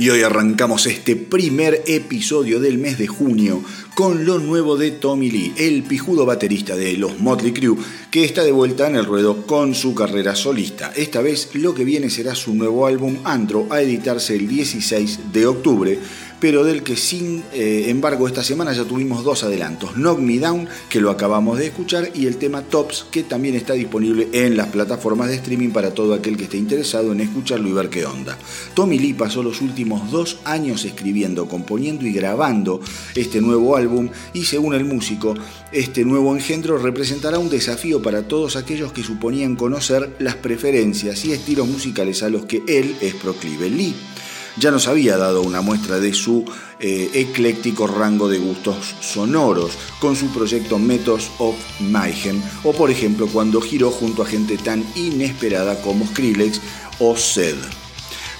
Y hoy arrancamos este primer episodio del mes de junio con lo nuevo de Tommy Lee, el pijudo baterista de los Motley Crue, que está de vuelta en el ruedo con su carrera solista. Esta vez lo que viene será su nuevo álbum Andro a editarse el 16 de octubre pero del que sin eh, embargo esta semana ya tuvimos dos adelantos, Knock Me Down, que lo acabamos de escuchar, y el tema Tops, que también está disponible en las plataformas de streaming para todo aquel que esté interesado en escucharlo y ver qué onda. Tommy Lee pasó los últimos dos años escribiendo, componiendo y grabando este nuevo álbum, y según el músico, este nuevo engendro representará un desafío para todos aquellos que suponían conocer las preferencias y estilos musicales a los que él es proclive. Lee ya nos había dado una muestra de su eh, ecléctico rango de gustos sonoros con su proyecto Methods of Mayhem o por ejemplo cuando giró junto a gente tan inesperada como Skrillex o Zed.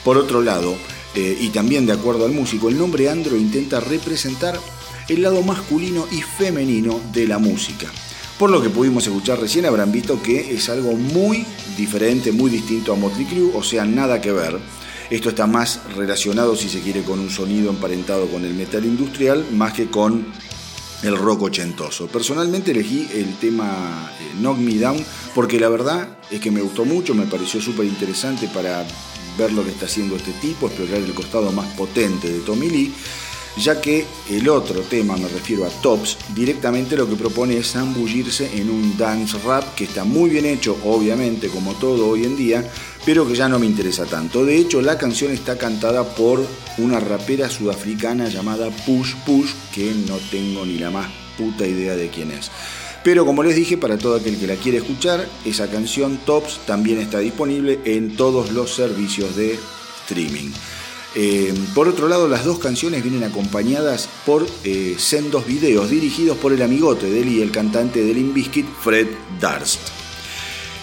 Por otro lado, eh, y también de acuerdo al músico, el nombre Andro intenta representar el lado masculino y femenino de la música. Por lo que pudimos escuchar recién, habrán visto que es algo muy diferente, muy distinto a Motley Crue, o sea, nada que ver. Esto está más relacionado, si se quiere, con un sonido emparentado con el metal industrial, más que con el rock ochentoso. Personalmente elegí el tema eh, Knock Me Down porque la verdad es que me gustó mucho, me pareció súper interesante para ver lo que está haciendo este tipo, explorar el costado más potente de Tommy Lee ya que el otro tema, me refiero a Tops, directamente lo que propone es zambullirse en un dance rap que está muy bien hecho, obviamente, como todo hoy en día, pero que ya no me interesa tanto. De hecho, la canción está cantada por una rapera sudafricana llamada Push Push, que no tengo ni la más puta idea de quién es. Pero como les dije, para todo aquel que la quiere escuchar, esa canción Tops también está disponible en todos los servicios de streaming. Eh, por otro lado, las dos canciones vienen acompañadas por eh, sendos videos dirigidos por el amigote de él y el cantante del Limbiskit, Fred Darst.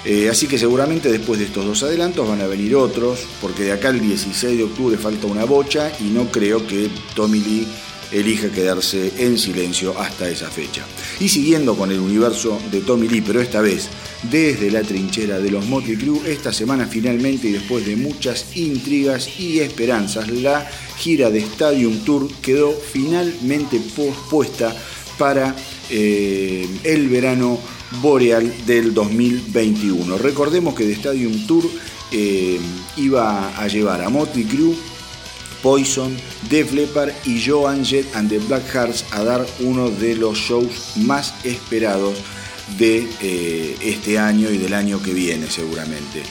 Eh, así que seguramente después de estos dos adelantos van a venir otros, porque de acá el 16 de octubre falta una bocha y no creo que Tommy Lee elija quedarse en silencio hasta esa fecha. Y siguiendo con el universo de Tommy Lee, pero esta vez desde la trinchera de los Motley Crue, esta semana finalmente y después de muchas intrigas y esperanzas, la gira de Stadium Tour quedó finalmente pospuesta para eh, el verano boreal del 2021. Recordemos que The Stadium Tour eh, iba a llevar a Motley Crue, Poison, Def Leppard y Joan Jett and the Black Hearts a dar uno de los shows más esperados de eh, este año y del año que viene seguramente.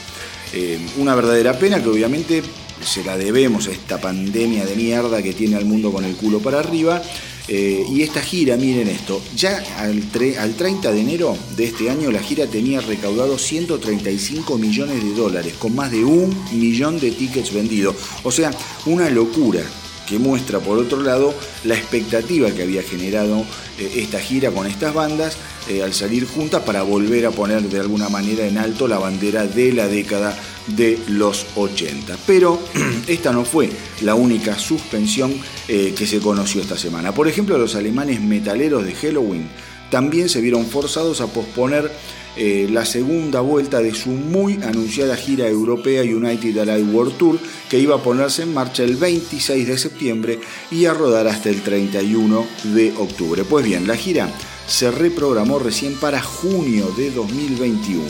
Eh, una verdadera pena que obviamente se la debemos a esta pandemia de mierda que tiene al mundo con el culo para arriba eh, y esta gira, miren esto, ya al, al 30 de enero de este año la gira tenía recaudado 135 millones de dólares, con más de un millón de tickets vendidos. O sea, una locura que muestra por otro lado la expectativa que había generado eh, esta gira con estas bandas eh, al salir juntas para volver a poner de alguna manera en alto la bandera de la década de los 80. Pero esta no fue la única suspensión eh, que se conoció esta semana. Por ejemplo, los alemanes metaleros de Halloween también se vieron forzados a posponer eh, la segunda vuelta de su muy anunciada gira europea United Alive World Tour, que iba a ponerse en marcha el 26 de septiembre y a rodar hasta el 31 de octubre. Pues bien, la gira se reprogramó recién para junio de 2021.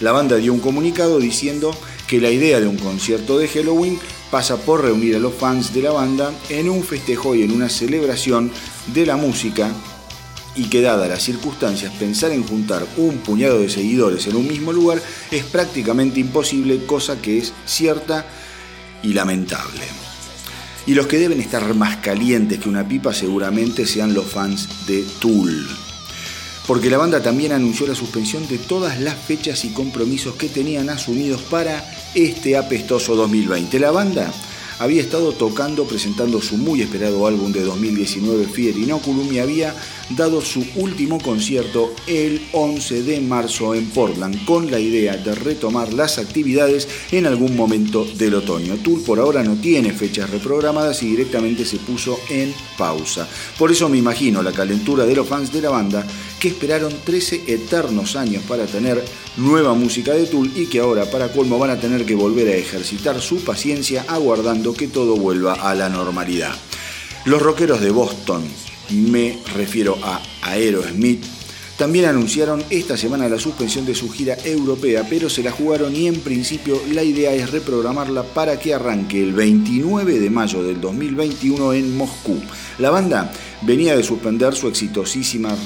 La banda dio un comunicado diciendo que la idea de un concierto de Halloween pasa por reunir a los fans de la banda en un festejo y en una celebración de la música y que dadas las circunstancias pensar en juntar un puñado de seguidores en un mismo lugar es prácticamente imposible, cosa que es cierta y lamentable. Y los que deben estar más calientes que una pipa seguramente sean los fans de Tool. Porque la banda también anunció la suspensión de todas las fechas y compromisos que tenían asumidos para este apestoso 2020. La banda había estado tocando, presentando su muy esperado álbum de 2019, Fear Inoculum, y había dado su último concierto el 11 de marzo en Portland, con la idea de retomar las actividades en algún momento del otoño. Tour por ahora no tiene fechas reprogramadas y directamente se puso en pausa. Por eso me imagino la calentura de los fans de la banda que esperaron 13 eternos años para tener nueva música de Tool y que ahora para colmo van a tener que volver a ejercitar su paciencia aguardando que todo vuelva a la normalidad. Los rockeros de Boston, me refiero a Aerosmith, también anunciaron esta semana la suspensión de su gira europea, pero se la jugaron y en principio la idea es reprogramarla para que arranque el 29 de mayo del 2021 en Moscú. La banda venía de suspender su exitosísima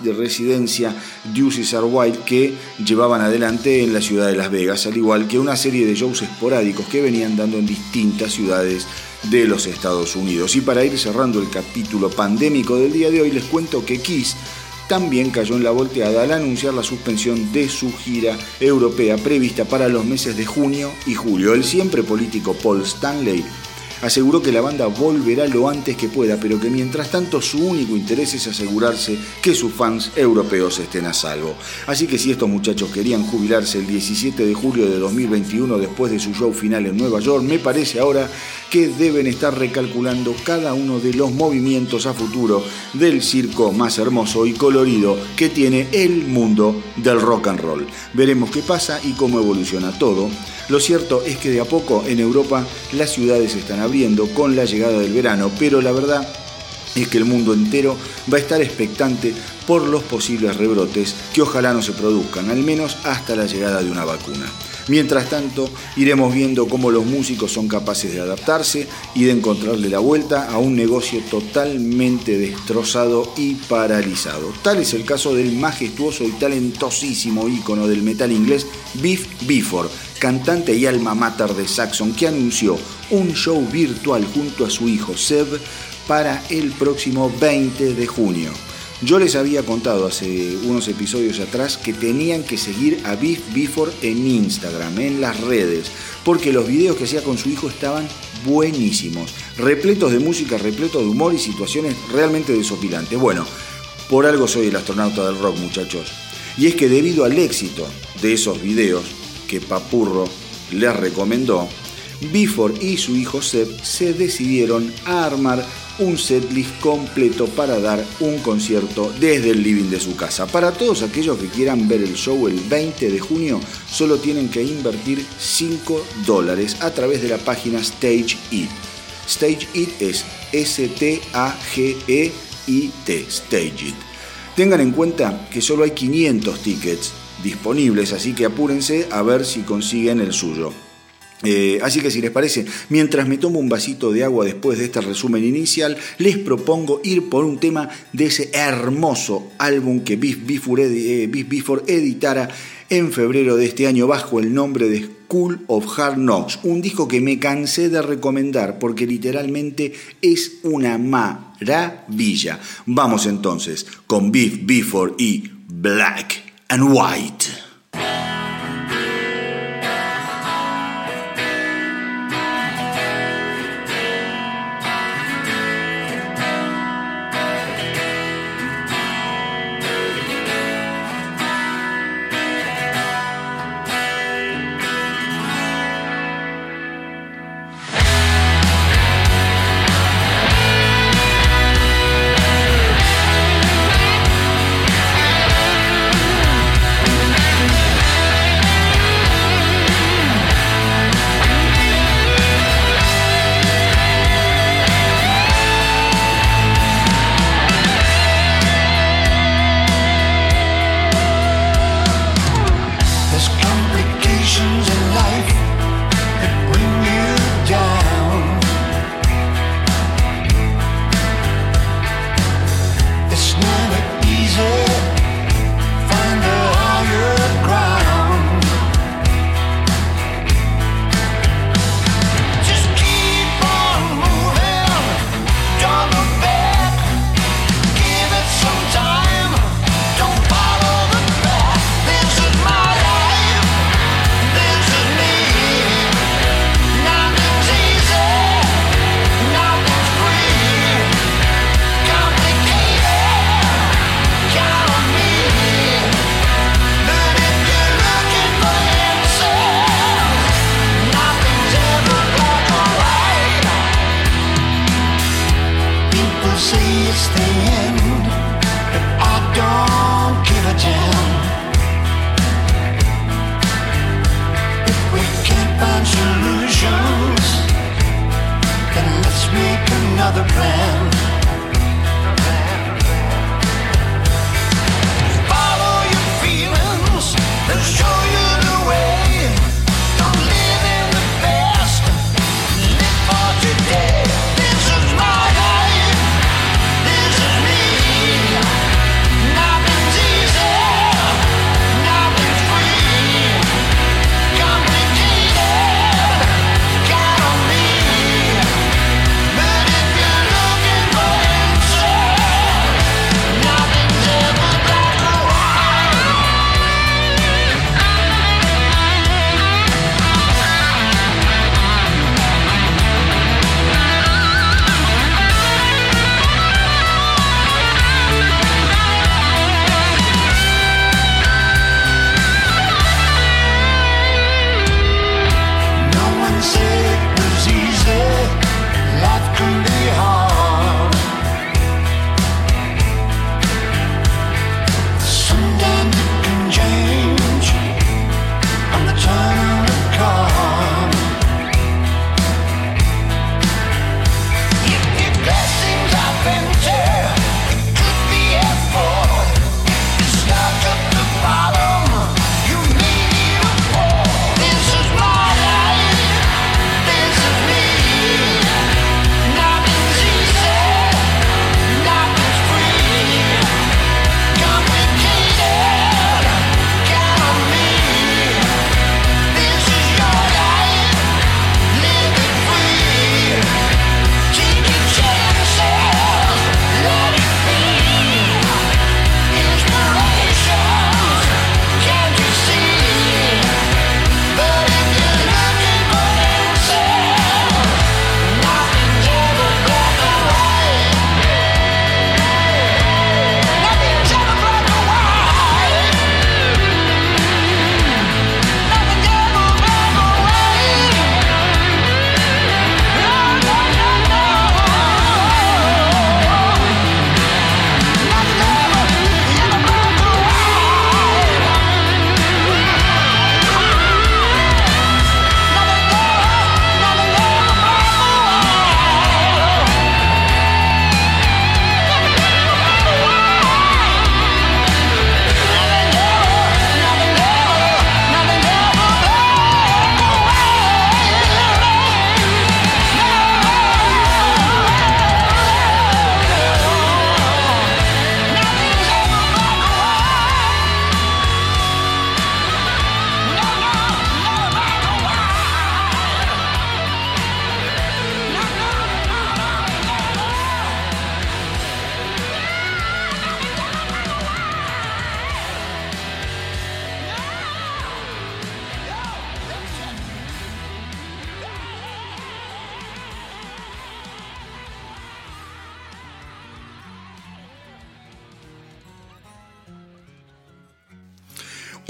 residencia Deuces Are Wild que llevaban adelante en la ciudad de Las Vegas, al igual que una serie de shows esporádicos que venían dando en distintas ciudades de los Estados Unidos. Y para ir cerrando el capítulo pandémico del día de hoy, les cuento que Kiss también cayó en la volteada al anunciar la suspensión de su gira europea prevista para los meses de junio y julio. El siempre político Paul Stanley aseguró que la banda volverá lo antes que pueda, pero que mientras tanto su único interés es asegurarse que sus fans europeos estén a salvo. Así que si estos muchachos querían jubilarse el 17 de julio de 2021 después de su show final en Nueva York, me parece ahora que deben estar recalculando cada uno de los movimientos a futuro del circo más hermoso y colorido que tiene el mundo del rock and roll. Veremos qué pasa y cómo evoluciona todo. Lo cierto es que de a poco en Europa las ciudades están abriendo con la llegada del verano, pero la verdad es que el mundo entero va a estar expectante por los posibles rebrotes que ojalá no se produzcan, al menos hasta la llegada de una vacuna. Mientras tanto, iremos viendo cómo los músicos son capaces de adaptarse y de encontrarle la vuelta a un negocio totalmente destrozado y paralizado. Tal es el caso del majestuoso y talentosísimo ícono del metal inglés Biff Bifford, cantante y alma mater de Saxon, que anunció un show virtual junto a su hijo Seb para el próximo 20 de junio. Yo les había contado hace unos episodios atrás que tenían que seguir a Biff Bifford en Instagram, en las redes, porque los videos que hacía con su hijo estaban buenísimos, repletos de música, repletos de humor y situaciones realmente desopilantes. Bueno, por algo soy el astronauta del rock, muchachos. Y es que debido al éxito de esos videos que Papurro les recomendó, Bifor y su hijo Seb se decidieron a armar un setlist completo para dar un concierto desde el living de su casa. Para todos aquellos que quieran ver el show el 20 de junio, solo tienen que invertir 5 dólares a través de la página Stage It. Stage It es S-T-A-G-E-I-T, Stage It. Tengan en cuenta que solo hay 500 tickets disponibles, así que apúrense a ver si consiguen el suyo. Eh, así que si les parece, mientras me tomo un vasito de agua después de este resumen inicial, les propongo ir por un tema de ese hermoso álbum que Biff eh, Before editara en febrero de este año bajo el nombre de School of Hard Knocks, un disco que me cansé de recomendar porque literalmente es una maravilla. Vamos entonces con Biff Before y Black and White.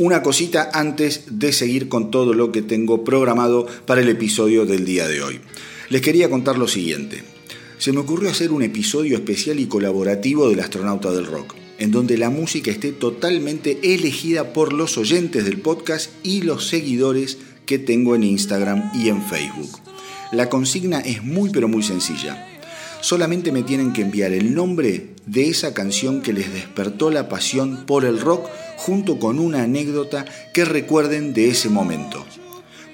Una cosita antes de seguir con todo lo que tengo programado para el episodio del día de hoy. Les quería contar lo siguiente. Se me ocurrió hacer un episodio especial y colaborativo del astronauta del rock, en donde la música esté totalmente elegida por los oyentes del podcast y los seguidores que tengo en Instagram y en Facebook. La consigna es muy pero muy sencilla. Solamente me tienen que enviar el nombre de esa canción que les despertó la pasión por el rock junto con una anécdota que recuerden de ese momento.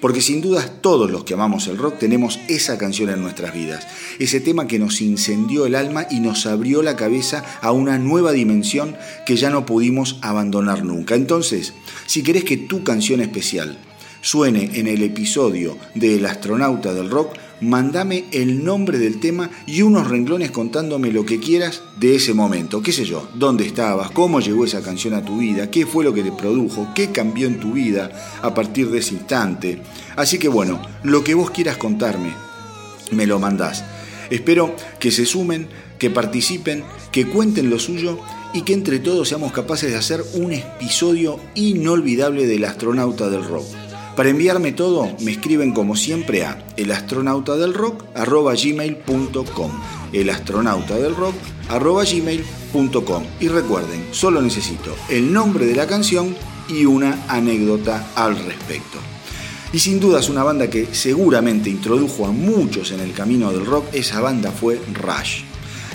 Porque sin dudas todos los que amamos el rock tenemos esa canción en nuestras vidas, ese tema que nos incendió el alma y nos abrió la cabeza a una nueva dimensión que ya no pudimos abandonar nunca. Entonces, si querés que tu canción especial suene en el episodio de El astronauta del rock, mandame el nombre del tema y unos renglones contándome lo que quieras de ese momento. ¿Qué sé yo? ¿Dónde estabas? ¿Cómo llegó esa canción a tu vida? ¿Qué fue lo que te produjo? ¿Qué cambió en tu vida a partir de ese instante? Así que bueno, lo que vos quieras contarme, me lo mandás. Espero que se sumen, que participen, que cuenten lo suyo y que entre todos seamos capaces de hacer un episodio inolvidable del astronauta del rock. Para enviarme todo, me escriben como siempre a elastronautadelrock.gmail.com elastronautadelrock.gmail.com Y recuerden, solo necesito el nombre de la canción y una anécdota al respecto. Y sin dudas una banda que seguramente introdujo a muchos en el camino del rock, esa banda fue Rush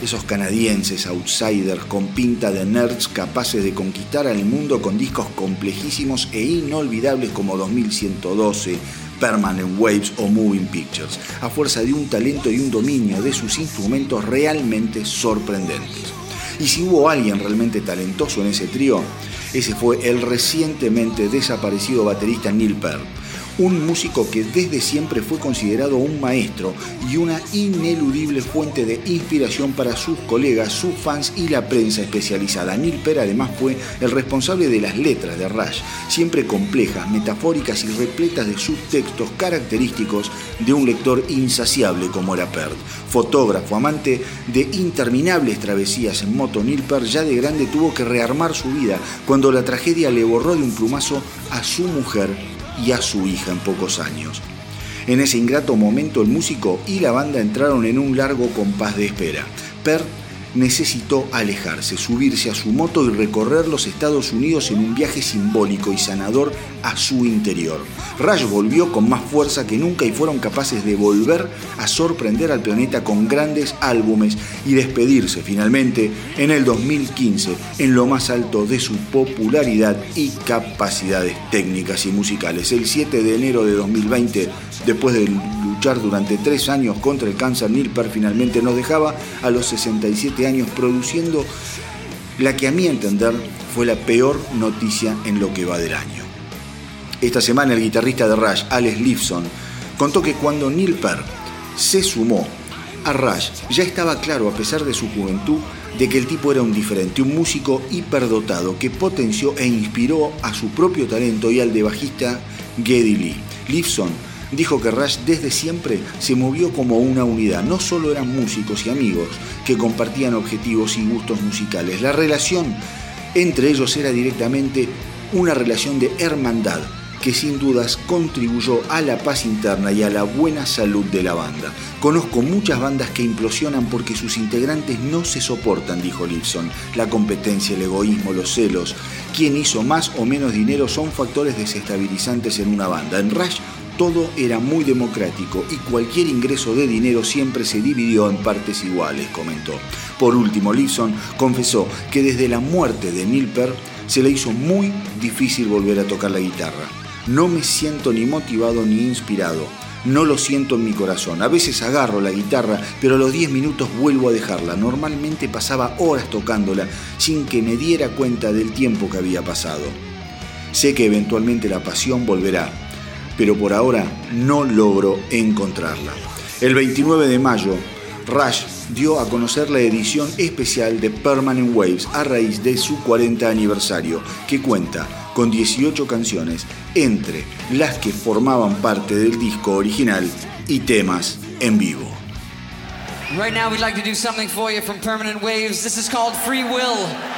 esos canadienses outsiders con pinta de nerds capaces de conquistar al mundo con discos complejísimos e inolvidables como 2112, Permanent Waves o Moving Pictures, a fuerza de un talento y un dominio de sus instrumentos realmente sorprendentes. Y si hubo alguien realmente talentoso en ese trío, ese fue el recientemente desaparecido baterista Neil Peart un músico que desde siempre fue considerado un maestro y una ineludible fuente de inspiración para sus colegas, sus fans y la prensa especializada. Neil Peart además fue el responsable de las letras de Rush, siempre complejas, metafóricas y repletas de subtextos característicos de un lector insaciable como era Peart. Fotógrafo, amante de interminables travesías en moto, Neil Peart ya de grande tuvo que rearmar su vida cuando la tragedia le borró de un plumazo a su mujer y a su hija en pocos años. En ese ingrato momento el músico y la banda entraron en un largo compás de espera. Per necesitó alejarse, subirse a su moto y recorrer los Estados Unidos en un viaje simbólico y sanador a su interior. Rush volvió con más fuerza que nunca y fueron capaces de volver a sorprender al planeta con grandes álbumes y despedirse finalmente en el 2015 en lo más alto de su popularidad y capacidades técnicas y musicales. El 7 de enero de 2020, después de luchar durante tres años contra el cáncer, Neil finalmente nos dejaba a los 67 años produciendo la que a mi entender fue la peor noticia en lo que va del año. Esta semana el guitarrista de Rush, Alex Lifson, contó que cuando Neil Peart se sumó a Rush, ya estaba claro, a pesar de su juventud, de que el tipo era un diferente, un músico hiperdotado que potenció e inspiró a su propio talento y al de bajista Geddy Lee. Lifson dijo que Rush desde siempre se movió como una unidad. No solo eran músicos y amigos que compartían objetivos y gustos musicales. La relación entre ellos era directamente una relación de hermandad que sin dudas contribuyó a la paz interna y a la buena salud de la banda. Conozco muchas bandas que implosionan porque sus integrantes no se soportan, dijo Lipson. La competencia, el egoísmo, los celos, quién hizo más o menos dinero son factores desestabilizantes en una banda. En Rush todo era muy democrático y cualquier ingreso de dinero siempre se dividió en partes iguales, comentó. Por último, Lipson confesó que desde la muerte de Neil Peart se le hizo muy difícil volver a tocar la guitarra. No me siento ni motivado ni inspirado. No lo siento en mi corazón. A veces agarro la guitarra, pero a los 10 minutos vuelvo a dejarla. Normalmente pasaba horas tocándola sin que me diera cuenta del tiempo que había pasado. Sé que eventualmente la pasión volverá, pero por ahora no logro encontrarla. El 29 de mayo, Rush dio a conocer la edición especial de Permanent Waves a raíz de su 40 aniversario, que cuenta con 18 canciones, entre las que formaban parte del disco original y temas en vivo. Right now we'd like to do something for you from Permanent Waves. This is called Free Will.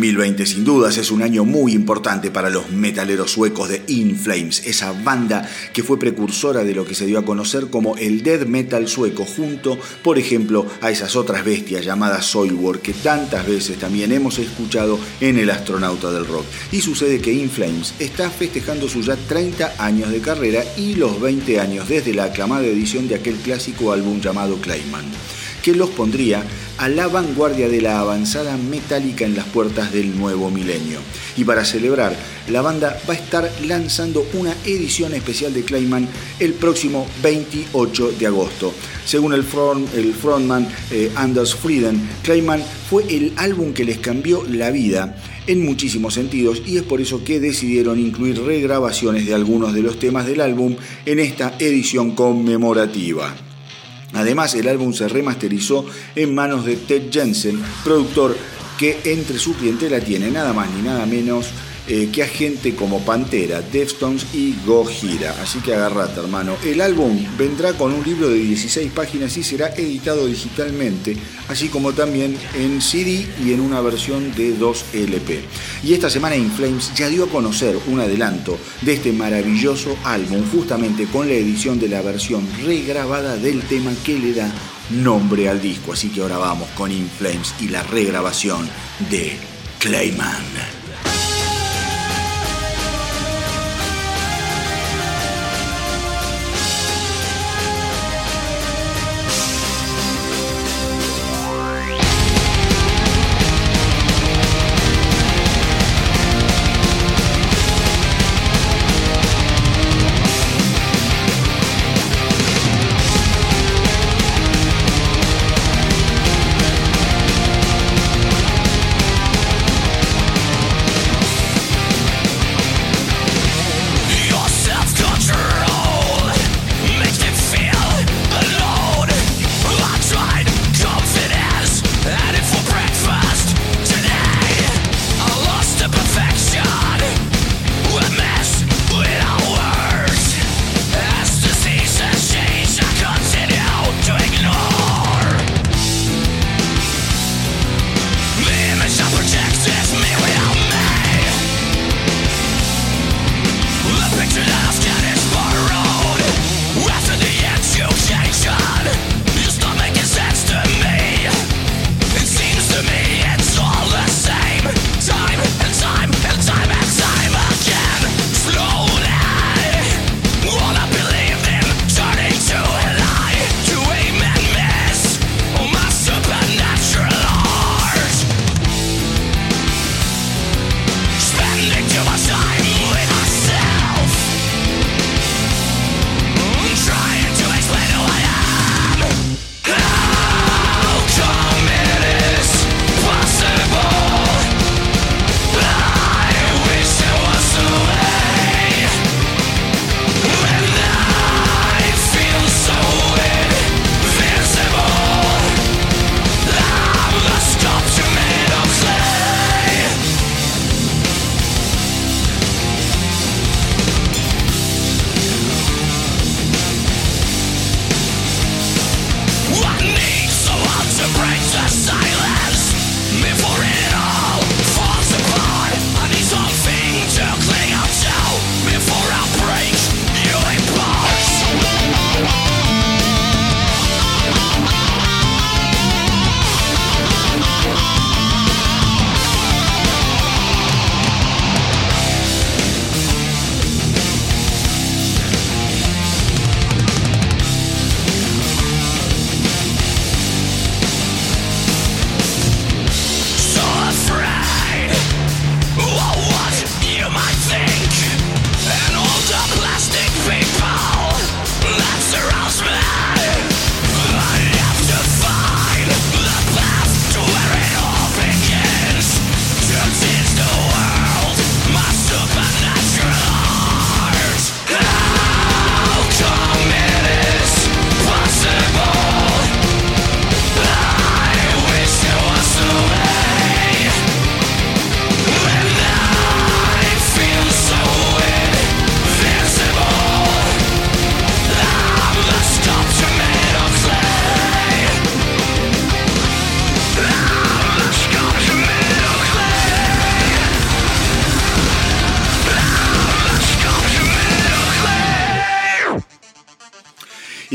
2020 sin dudas es un año muy importante para los metaleros suecos de In Flames, esa banda que fue precursora de lo que se dio a conocer como el death metal sueco, junto, por ejemplo, a esas otras bestias llamadas Soilwork que tantas veces también hemos escuchado en El astronauta del rock. Y sucede que In Flames está festejando sus ya 30 años de carrera y los 20 años desde la aclamada edición de aquel clásico álbum llamado Clayman que los pondría a la vanguardia de la avanzada metálica en las puertas del nuevo milenio. Y para celebrar, la banda va a estar lanzando una edición especial de Clayman el próximo 28 de agosto. Según el, frontman eh, Anders Frieden, Clayman fue el álbum que les cambió la vida en muchísimos sentidos y es por eso que decidieron incluir regrabaciones de algunos de los temas del álbum en esta edición conmemorativa. Además, el álbum se remasterizó en manos de Ted Jensen, productor que entre su clientela tiene nada más ni nada menos eh, que a gente como Pantera, Deftones y Gojira. Así que agarrate, hermano. El álbum vendrá con un libro de 16 páginas y será editado digitalmente, así como también en CD y en una versión de 2 LP. Y esta semana Inflames ya dio a conocer un adelanto de este maravilloso álbum, justamente con la edición de la versión regrabada del tema que le da nombre al disco. Así que ahora vamos con Inflames y la regrabación de Clayman.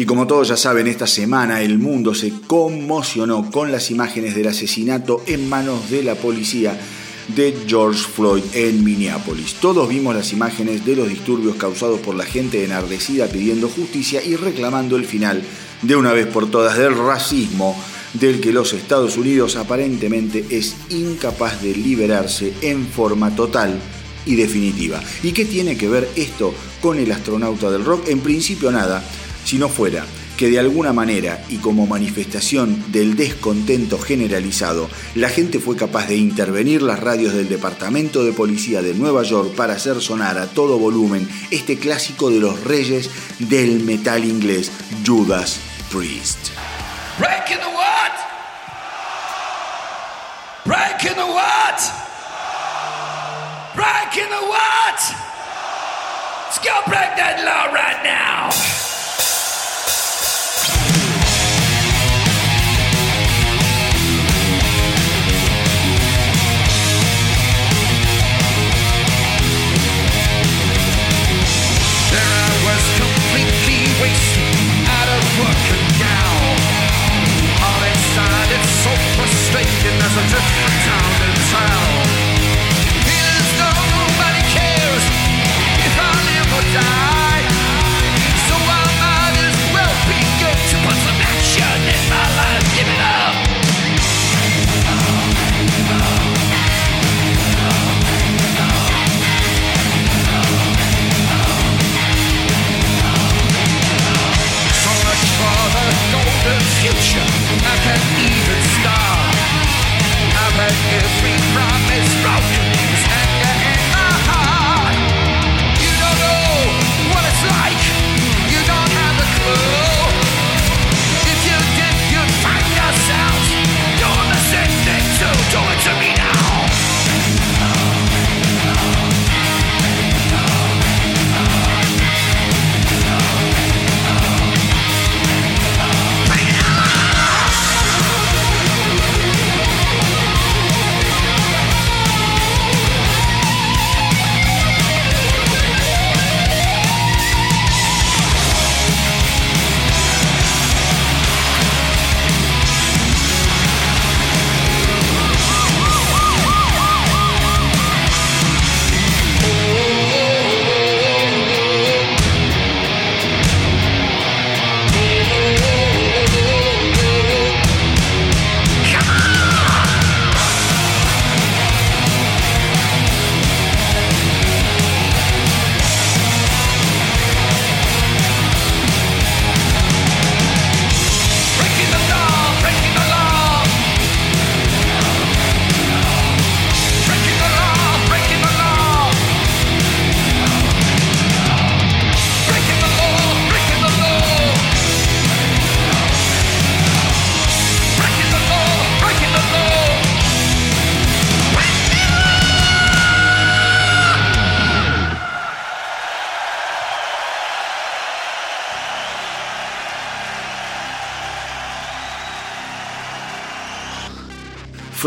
Y como todos ya saben, esta semana el mundo se conmocionó con las imágenes del asesinato en manos de la policía de George Floyd en Minneapolis. Todos vimos las imágenes de los disturbios causados por la gente enardecida pidiendo justicia y reclamando el final de una vez por todas del racismo del que los Estados Unidos aparentemente es incapaz de liberarse en forma total y definitiva. ¿Y qué tiene que ver esto con el astronauta del rock? En principio nada, si no fuera que de alguna manera y como manifestación del descontento generalizado, la gente fue capaz de intervenir las radios del Departamento de Policía de Nueva York para hacer sonar a todo volumen este clásico de los reyes del metal inglés, Judas Priest. Breaking the what? Breaking the what? Breaking the what? Let's go break that law right now.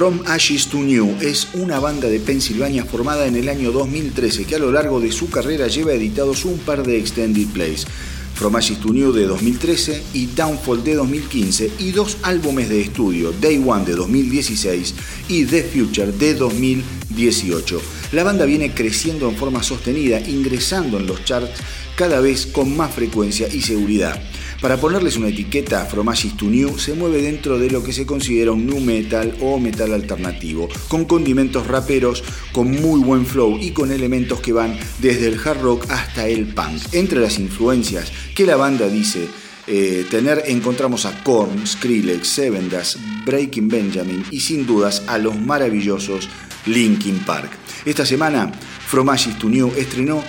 From Ashes to New es una banda de Pensilvania formada en el año 2013 que a lo largo de su carrera lleva editados un par de extended plays. From Ashes to New de 2013 y Downfall de 2015 y dos álbumes de estudio, Day One de 2016 y The Future de 2018. La banda viene creciendo en forma sostenida, ingresando en los charts cada vez con más frecuencia y seguridad. Para ponerles una etiqueta, From Ashes to New se mueve dentro de lo que se considera un new metal o metal alternativo, con condimentos raperos, con muy buen flow y con elementos que van desde el hard rock hasta el punk. Entre las influencias que la banda dice eh, tener encontramos a Korn, Skrillex, Seven Breaking Benjamin y sin dudas a los maravillosos Linkin Park. Esta semana, From Ashes to New estrenó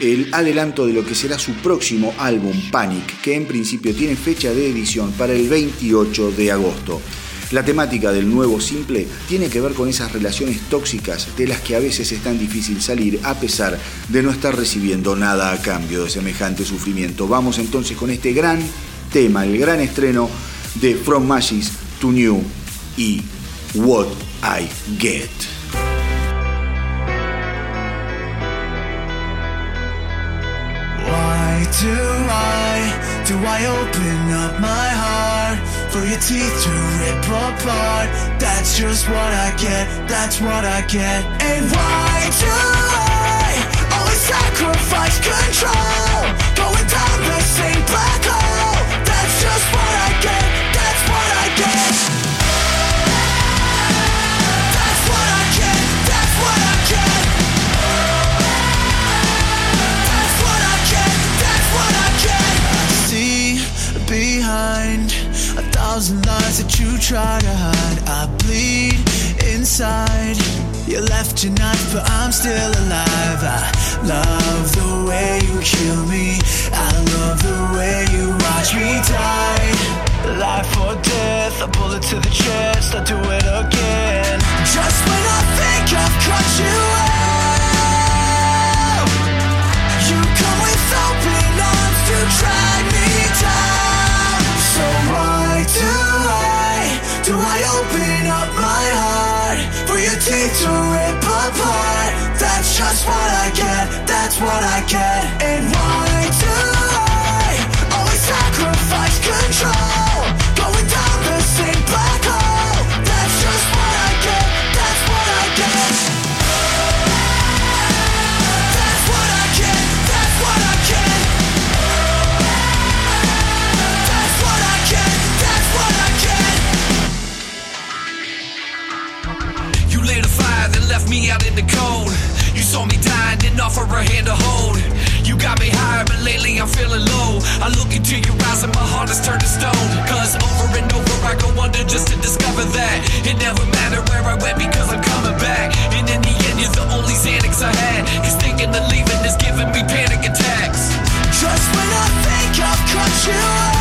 el adelanto de lo que será su próximo álbum Panic, que en principio tiene fecha de edición para el 28 de agosto. La temática del nuevo simple tiene que ver con esas relaciones tóxicas de las que a veces es tan difícil salir a pesar de no estar recibiendo nada a cambio de semejante sufrimiento. Vamos entonces con este gran tema, el gran estreno de From Ashes to New y What I Get. Do I do I open up my heart for your teeth to rip apart? That's just what I get, that's what I get. And why do I always sacrifice control? Going down the same black hole. That's just what I get, that's what I get. Thousand lies that you try to hide. I bleed inside. You left your knife, but I'm still alive. I love the way you kill me. I love the way you watch me die. Life or death, a bullet to the chest. I do it again. Just when I think I've cut you out. You come with open arms to drag me down. So do I, do I open up my heart for your teeth to rip apart? That's just what I get, that's what I get. And why do I always sacrifice control? In the cold. You saw me dying, didn't offer a hand to hold. You got me high, but lately I'm feeling low. I look into your eyes and my heart has turned to stone. Cause over and over I go under just to discover that it never mattered where I went because I'm coming back. And in the end, you're the only Xanax I had. Cause thinking of leaving is giving me panic attacks. Just when I think I've cut you out,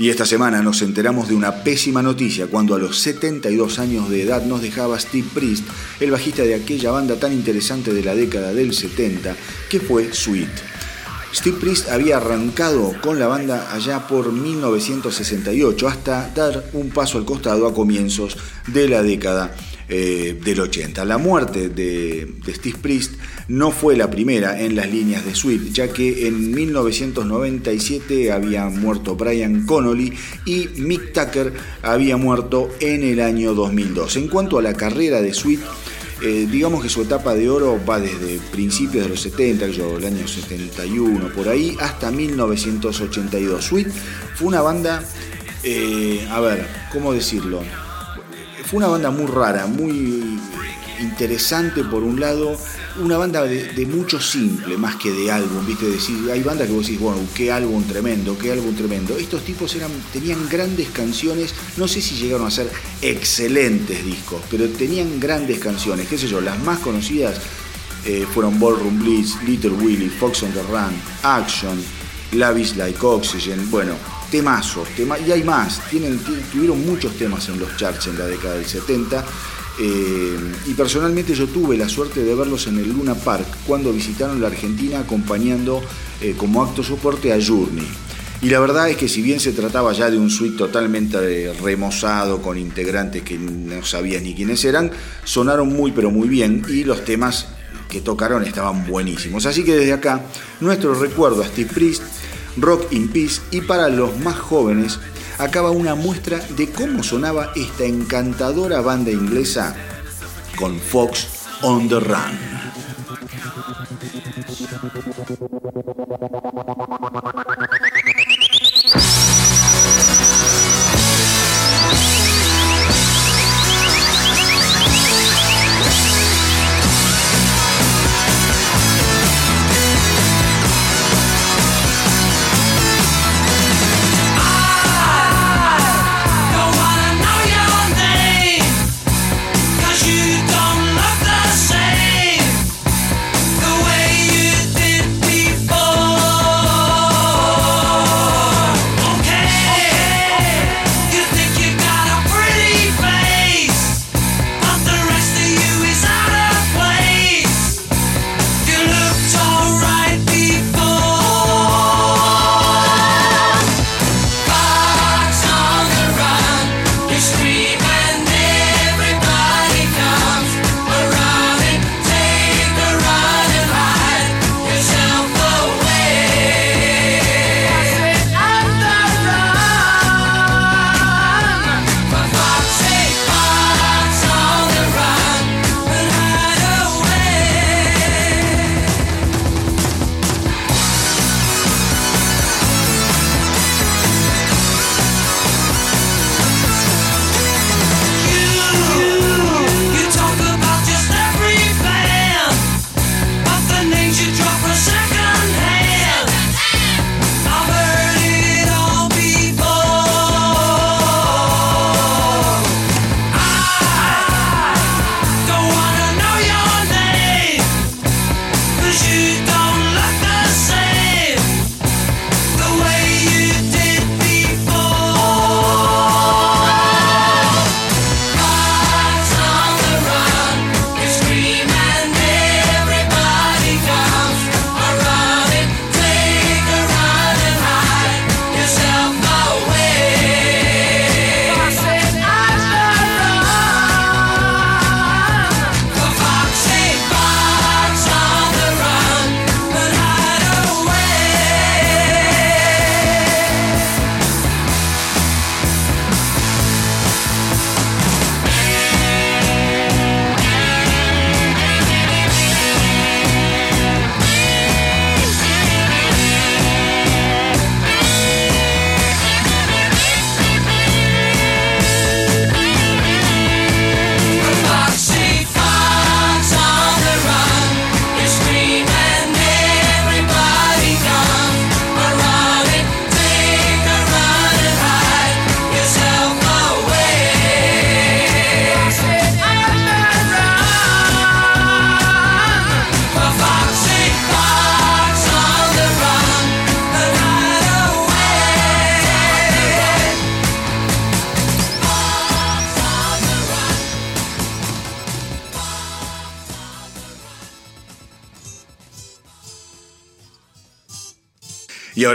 Y esta semana nos enteramos de una pésima noticia cuando a los 72 años de edad nos dejaba Steve Priest, el bajista de aquella banda tan interesante de la década del 70, que fue Sweet. Steve Priest había arrancado con la banda allá por 1968 hasta dar un paso al costado a comienzos de la década eh, del 80. La muerte de, de Steve Priest no fue la primera en las líneas de Sweet, ya que en 1997 había muerto Brian Connolly y Mick Tucker había muerto en el año 2002. En cuanto a la carrera de Sweet, eh, digamos que su etapa de oro va desde principios de los 70, yo, el año 71 por ahí, hasta 1982. Sweet fue una banda, eh, a ver, ¿cómo decirlo? Fue una banda muy rara, muy interesante por un lado, una banda de, mucho simple, más que de álbum, ¿viste? Decir, hay bandas que vos decís, bueno, qué álbum tremendo, qué álbum tremendo. Estos tipos eran, tenían grandes canciones, no sé si llegaron a ser excelentes discos, pero tenían grandes canciones, qué sé yo, las más conocidas eh, fueron Ballroom Blitz, Little Willie, Fox on the Run, Action, Lavis Like Oxygen, bueno, temazos, tema, y hay más, tienen, tuvieron muchos temas en los charts en la década del 70. Eh, y personalmente yo tuve la suerte de verlos en el Luna Park cuando visitaron la Argentina acompañando eh, como acto soporte a Journey. Y la verdad es que si bien se trataba ya de un suite totalmente remozado con integrantes que no sabías ni quiénes eran, sonaron muy pero muy bien y los temas que tocaron estaban buenísimos. Así que desde acá, nuestro recuerdo a Steve Priest, Rock in Peace y para los más jóvenes, acaba una muestra de cómo sonaba esta encantadora banda inglesa con Fox on the Run.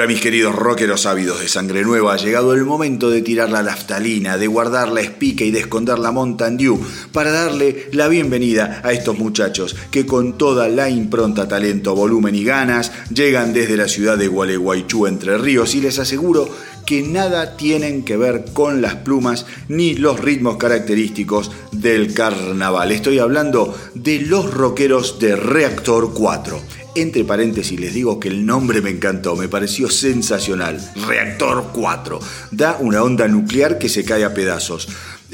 Ahora, mis queridos rockeros ávidos de sangre nueva, ha llegado el momento de tirar la naftalina, de guardar la espica y de esconder la Mountain Dew para darle la bienvenida a estos muchachos que con toda la impronta, talento, volumen y ganas llegan desde la ciudad de Gualeguaychú, Entre Ríos, y les aseguro que nada tienen que ver con las plumas ni los ritmos característicos del carnaval. Estoy hablando de los rockeros de Reactor 4. Entre paréntesis les digo que el nombre me encantó, me pareció sensacional. Reactor 4. Da una onda nuclear que se cae a pedazos.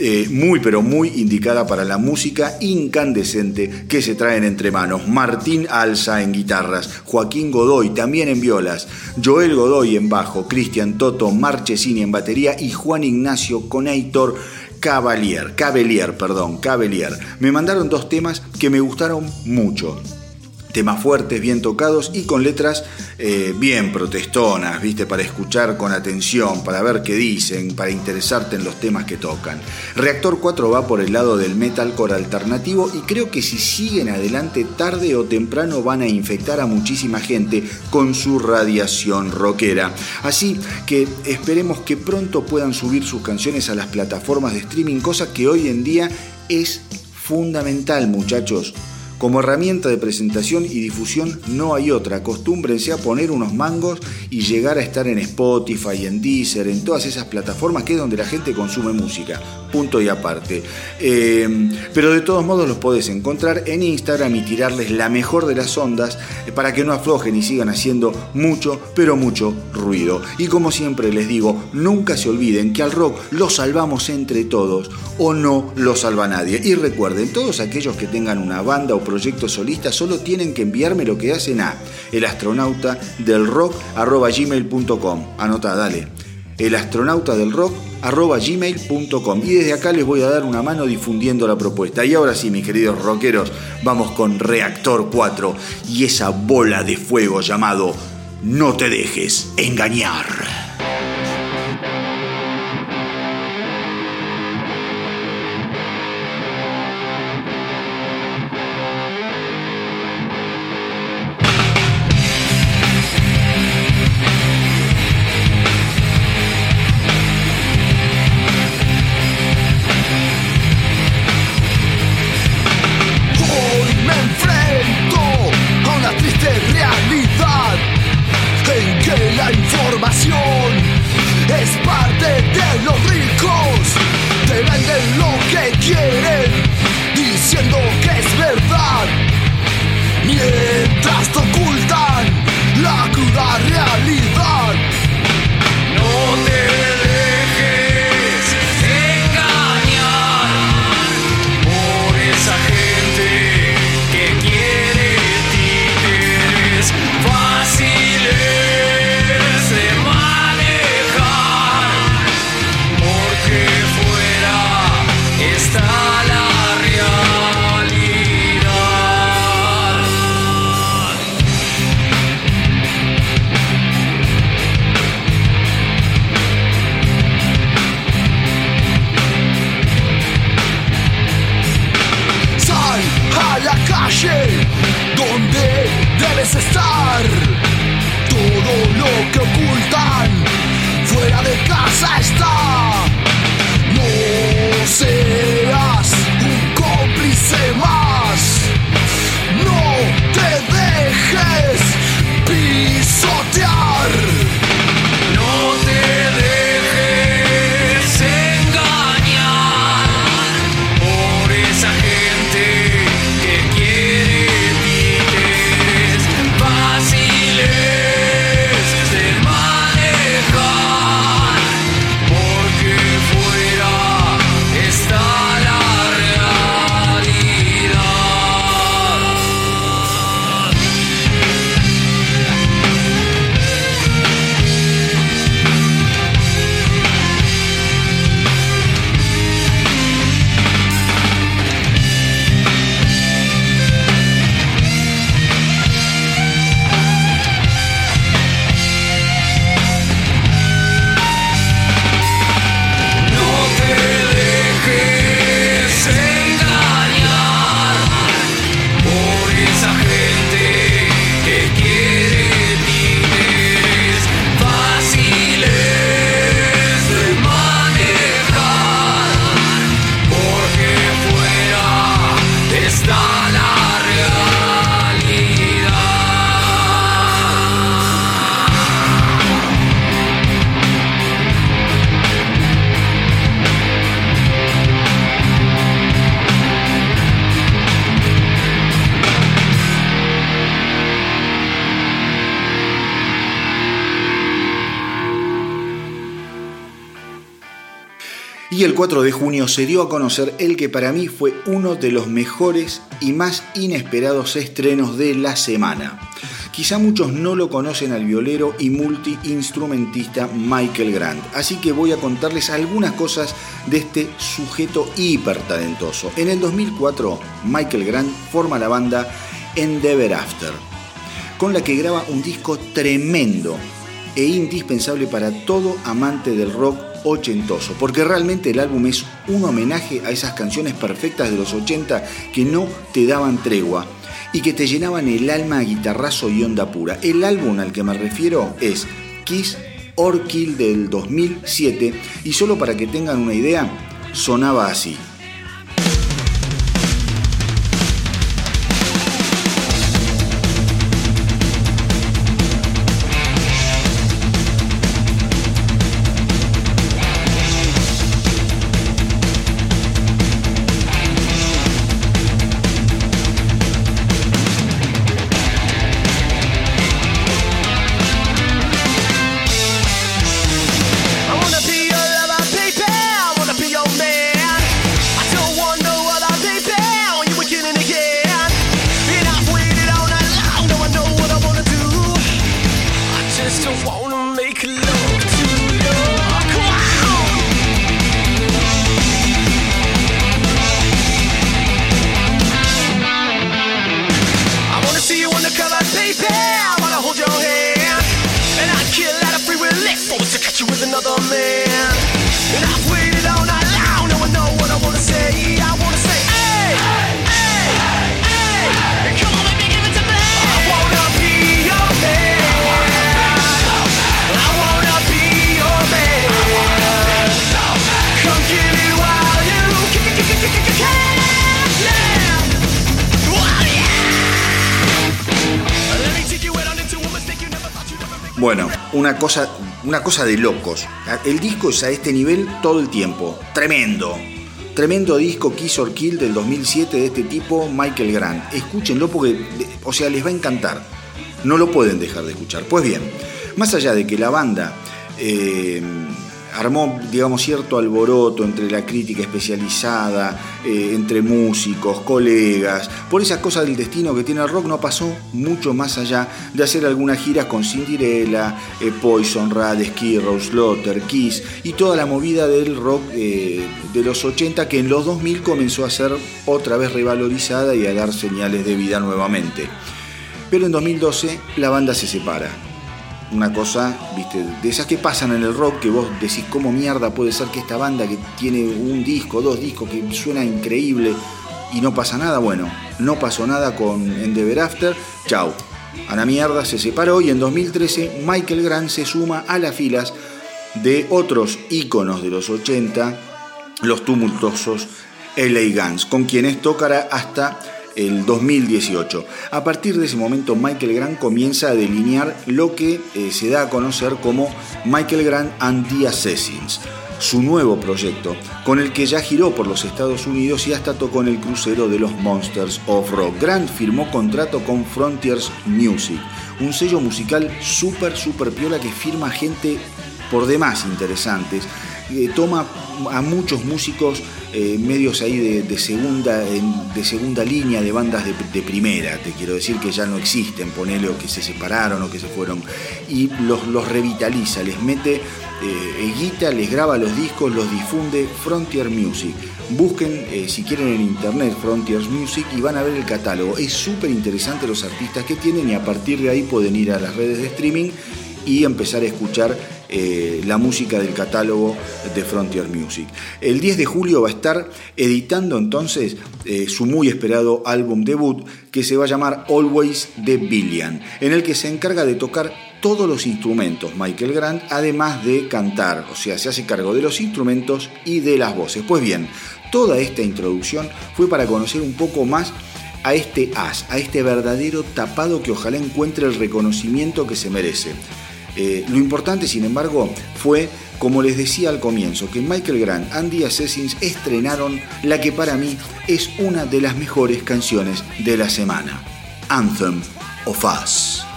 Eh, muy pero muy indicada para la música incandescente que se traen entre manos. Martín Alza en guitarras, Joaquín Godoy también en violas, Joel Godoy en bajo, Cristian Toto Marchesini en batería y Juan Ignacio Coneitor Cavalier, Cavalier, perdón, Cavalier. Me mandaron dos temas que me gustaron mucho temas fuertes, bien tocados y con letras eh, bien protestonas, ¿viste? Para escuchar con atención, para ver qué dicen, para interesarte en los temas que tocan. Reactor 4 va por el lado del metalcore alternativo y creo que si siguen adelante tarde o temprano van a infectar a muchísima gente con su radiación rockera. Así que esperemos que pronto puedan subir sus canciones a las plataformas de streaming, cosa que hoy en día es fundamental, muchachos. Como herramienta de presentación y difusión no hay otra. Acostúmbrense a poner unos mangos y llegar a estar en Spotify, en Deezer, en todas esas plataformas que es donde la gente consume música. Punto y aparte. Eh, pero de todos modos los podés encontrar en Instagram y tirarles la mejor de las ondas eh, para que no aflojen y sigan haciendo mucho, pero mucho ruido. Y como siempre les digo, nunca se olviden que al rock lo salvamos entre todos o no lo salva nadie. Y recuerden, todos aquellos que tengan una banda o proyecto solista solo tienen que enviarme lo que hacen a elastronauta del rock gmail.com. Anota, dale. Elastronauta del rock gmail.com. Y desde acá les voy a dar una mano difundiendo la propuesta. Y ahora sí, mis queridos rockeros, vamos con Reactor 4 y esa bola de fuego llamado No te dejes engañar. El 4 de junio se dio a conocer el que para mí fue uno de los mejores y más inesperados estrenos de la semana. Quizá muchos no lo conocen al violero y multiinstrumentista Michael Grant, así que voy a contarles algunas cosas de este sujeto hiper talentoso. En el 2004, Michael Grant forma la banda Endeavor After, con la que graba un disco tremendo e indispensable para todo amante del rock ochentoso, porque realmente el álbum es un homenaje a esas canciones perfectas de los 80 que no te daban tregua y que te llenaban el alma a guitarrazo y onda pura. El álbum al que me refiero es Kiss or Kill del 2007 y solo para que tengan una idea, sonaba así. Una cosa de locos. El disco es a este nivel todo el tiempo. Tremendo. Tremendo disco Kiss or Kill del 2007 de este tipo, Michael Grant. Escúchenlo porque, o sea, les va a encantar. No lo pueden dejar de escuchar. Pues bien, más allá de que la banda eh, armó, digamos, cierto alboroto entre la crítica especializada, eh, entre músicos, colegas, por esas cosas del destino que tiene el rock, no pasó mucho más allá de hacer algunas giras con Cinderella, eh, Poison, Rad, Skid Slaughter, Kiss y toda la movida del rock eh, de los 80 que en los 2000 comenzó a ser otra vez revalorizada y a dar señales de vida nuevamente. Pero en 2012 la banda se separa. Una cosa, viste, de esas que pasan en el rock que vos decís cómo mierda puede ser que esta banda que tiene un disco, dos discos, que suena increíble y no pasa nada. Bueno, no pasó nada con Endeavor After. Chau. A la mierda se separó y en 2013 Michael Grant se suma a las filas de otros íconos de los 80, los tumultuosos LA Guns, con quienes tocará hasta el 2018. A partir de ese momento Michael Grant comienza a delinear lo que eh, se da a conocer como Michael Grant and the Assassins, su nuevo proyecto, con el que ya giró por los Estados Unidos y hasta tocó en el crucero de los Monsters of Rock. Grant firmó contrato con Frontiers Music, un sello musical súper, súper piola que firma gente por demás interesantes. Eh, toma a muchos músicos eh, medios ahí de, segunda, de segunda línea de bandas de, primera, te quiero decir que ya no existen, ponele o que se separaron o que se fueron, y los, revitaliza, les mete eh, guita, les graba los discos, los difunde Frontier Music. Busquen, eh, si quieren en internet, Frontiers Music y van a ver el catálogo. Es súper interesante los artistas que tienen y a partir de ahí pueden ir a las redes de streaming y empezar a escuchar eh, la música del catálogo de Frontier Music. El 10 de julio va a estar editando entonces eh, su muy esperado álbum debut que se va a llamar Always the Billion, en el que se encarga de tocar todos los instrumentos Michael Grant, además de cantar, o sea, se hace cargo de los instrumentos y de las voces. Pues bien, toda esta introducción fue para conocer un poco más a este as, a este verdadero tapado que ojalá encuentre el reconocimiento que se merece. Eh, lo importante, sin embargo, fue, como les decía al comienzo, que Michael Grant and the Assassins estrenaron la que para mí es una de las mejores canciones de la semana, Anthem of Us.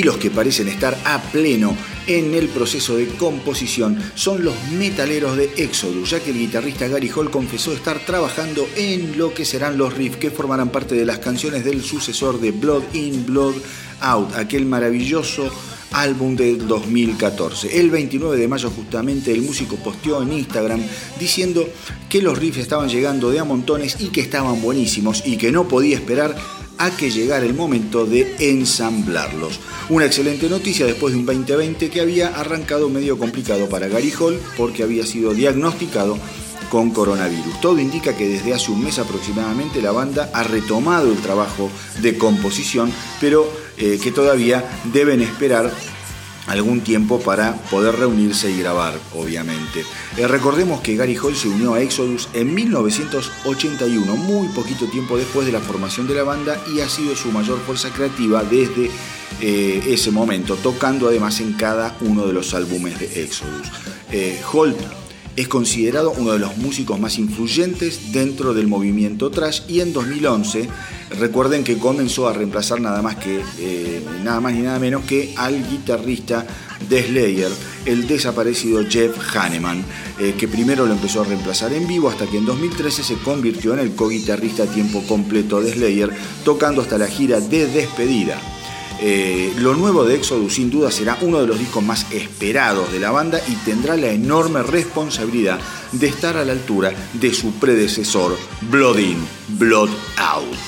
Y los que parecen estar a pleno en el proceso de composición son los metaleros de Exodus, ya que el guitarrista Gary Hall confesó estar trabajando en lo que serán los riffs que formarán parte de las canciones del sucesor de Blood In, Blood Out, aquel maravilloso álbum del 2014. El 29 de mayo justamente el músico posteó en Instagram diciendo que los riffs estaban llegando de a montones y que estaban buenísimos y que no podía esperar a que llegara el momento de ensamblarlos. Una excelente noticia después de un 2020 que había arrancado medio complicado para Gary Hall porque había sido diagnosticado con coronavirus. Todo indica que desde hace un mes aproximadamente la banda ha retomado el trabajo de composición, pero eh, que todavía deben esperar algún tiempo para poder reunirse y grabar, obviamente. Eh, recordemos que Gary Hall se unió a Exodus en 1981, muy poquito tiempo después de la formación de la banda y ha sido su mayor fuerza creativa desde eh, ese momento, tocando además en cada uno de los álbumes de Exodus. Eh, Hall es considerado uno de los músicos más influyentes dentro del movimiento trash y en 2011 recuerden que comenzó a reemplazar nada más que eh, nada más ni nada menos que al guitarrista de Slayer, el desaparecido Jeff Hanneman, eh, que primero lo empezó a reemplazar en vivo hasta que en 2013 se convirtió en el co-guitarrista a tiempo completo de Slayer, tocando hasta la gira de despedida. Eh, lo nuevo de Exodus sin duda será uno de los discos más esperados de la banda y tendrá la enorme responsabilidad de estar a la altura de su predecesor, Blood In, Blood Out.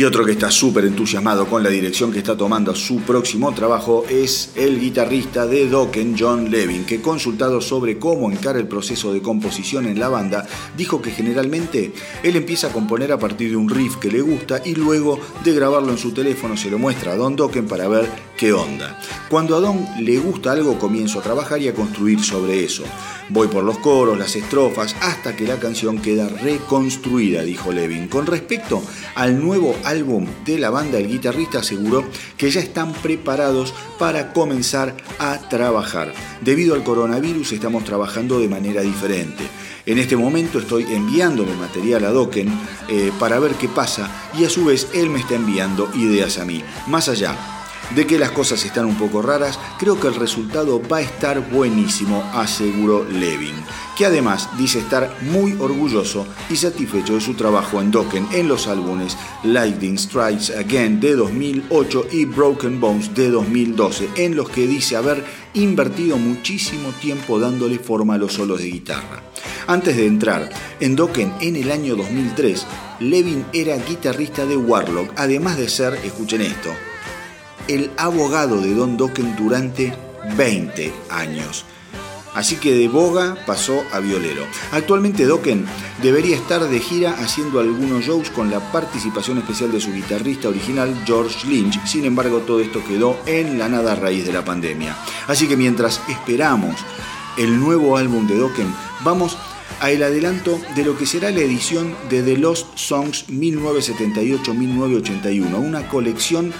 Y otro que está súper entusiasmado con la dirección que está tomando su próximo trabajo es el guitarrista de Dokken, John Levin, que consultado sobre cómo encara el proceso de composición en la banda, dijo que generalmente él empieza a componer a partir de un riff que le gusta y luego de grabarlo en su teléfono se lo muestra a Don Dokken para ver qué onda. Cuando a Don le gusta algo comienzo a trabajar y a construir sobre eso. Voy por los coros, las estrofas, hasta que la canción queda reconstruida, dijo Levin. Con respecto al nuevo álbum de la banda, el guitarrista aseguró que ya están preparados para comenzar a trabajar. Debido al coronavirus estamos trabajando de manera diferente. En este momento estoy enviándole material a Dokken eh, para ver qué pasa y a su vez él me está enviando ideas a mí. Más allá de que las cosas están un poco raras, creo que el resultado va a estar buenísimo, aseguró Levin, que además dice estar muy orgulloso y satisfecho de su trabajo en Dokken en los álbumes Lightning Strikes Again de 2008 y Broken Bones de 2012, en los que dice haber invertido muchísimo tiempo dándole forma a los solos de guitarra. Antes de entrar en Dokken en el año 2003, Levin era guitarrista de Warlock, además de ser, escuchen esto, el abogado de Don Dokken durante 20 años. Así que de boga pasó a violero. Actualmente Dokken debería estar de gira haciendo algunos shows con la participación especial de su guitarrista original George Lynch. Sin embargo, todo esto quedó en la nada a raíz de la pandemia. Así que mientras esperamos el nuevo álbum de Dokken, vamos a el adelanto de lo que será la edición de The Lost Songs 1978-1981, una colección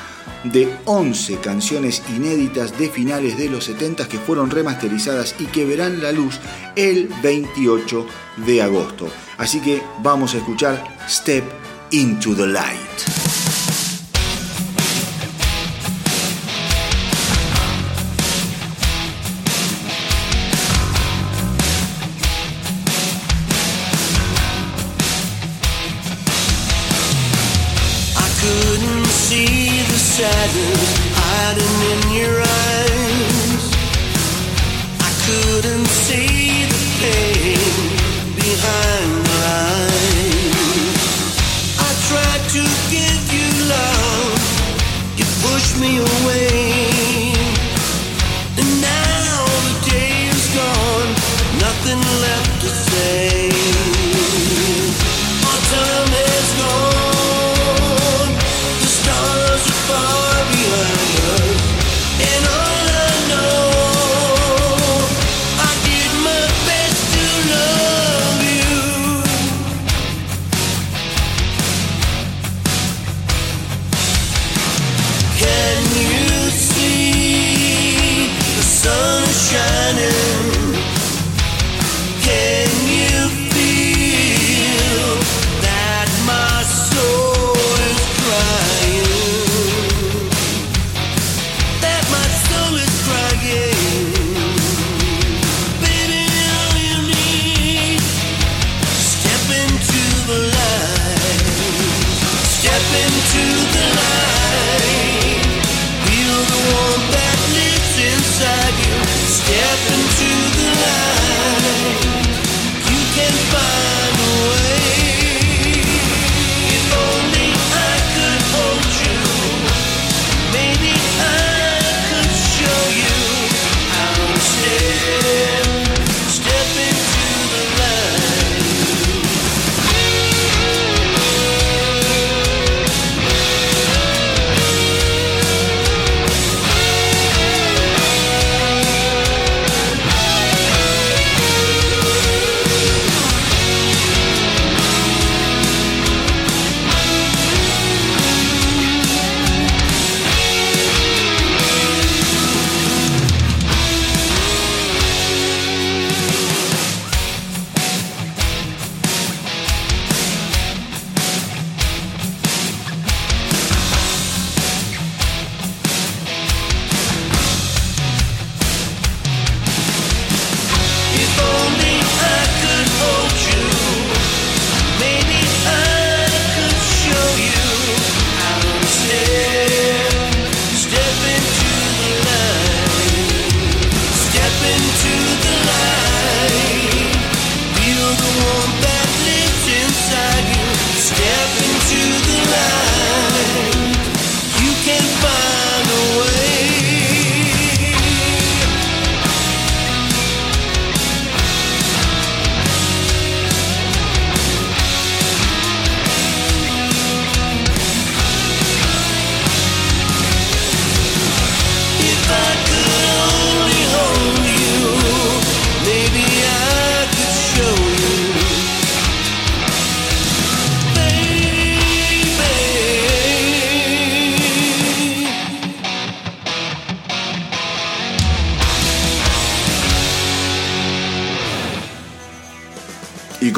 de 11 canciones inéditas de finales de los 70 que fueron remasterizadas y que verán la luz el 28 de agosto. Así que vamos a escuchar Step into the Light. shadows.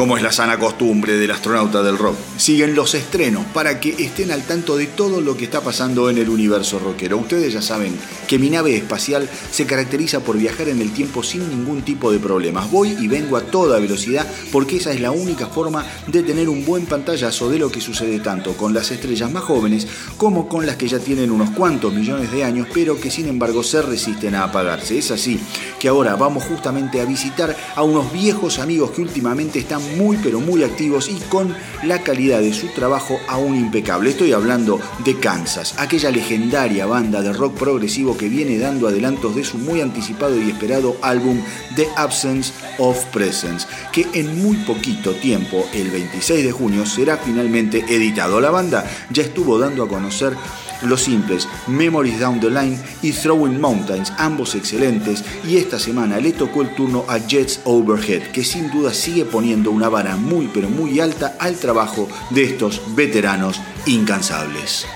Como es la sana costumbre del astronauta del rock, siguen los estrenos para que estén al tanto de todo lo que está pasando en el universo rockero. Ustedes ya saben que mi nave espacial se caracteriza por viajar en el tiempo sin ningún tipo de problemas. Voy y vengo a toda velocidad porque esa es la única forma de tener un buen pantallazo de lo que sucede tanto con las estrellas más jóvenes como con las que ya tienen unos cuantos millones de años, pero que sin embargo se resisten a apagarse. Es así que ahora vamos justamente a visitar a unos viejos amigos que últimamente están muy pero muy activos y con la calidad de su trabajo aún impecable. Estoy hablando de Kansas, aquella legendaria banda de rock progresivo que viene dando adelantos de su muy anticipado y esperado álbum The Absence of Presence, que en muy poquito tiempo, el 26 de junio, será finalmente editado. La banda ya estuvo dando a conocer los simples Memories Down the Line y Throwing Mountains, ambos excelentes, y esta semana le tocó el turno a Jets Overhead, que sin duda sigue poniendo una vara muy pero muy alta al trabajo de estos veteranos incansables.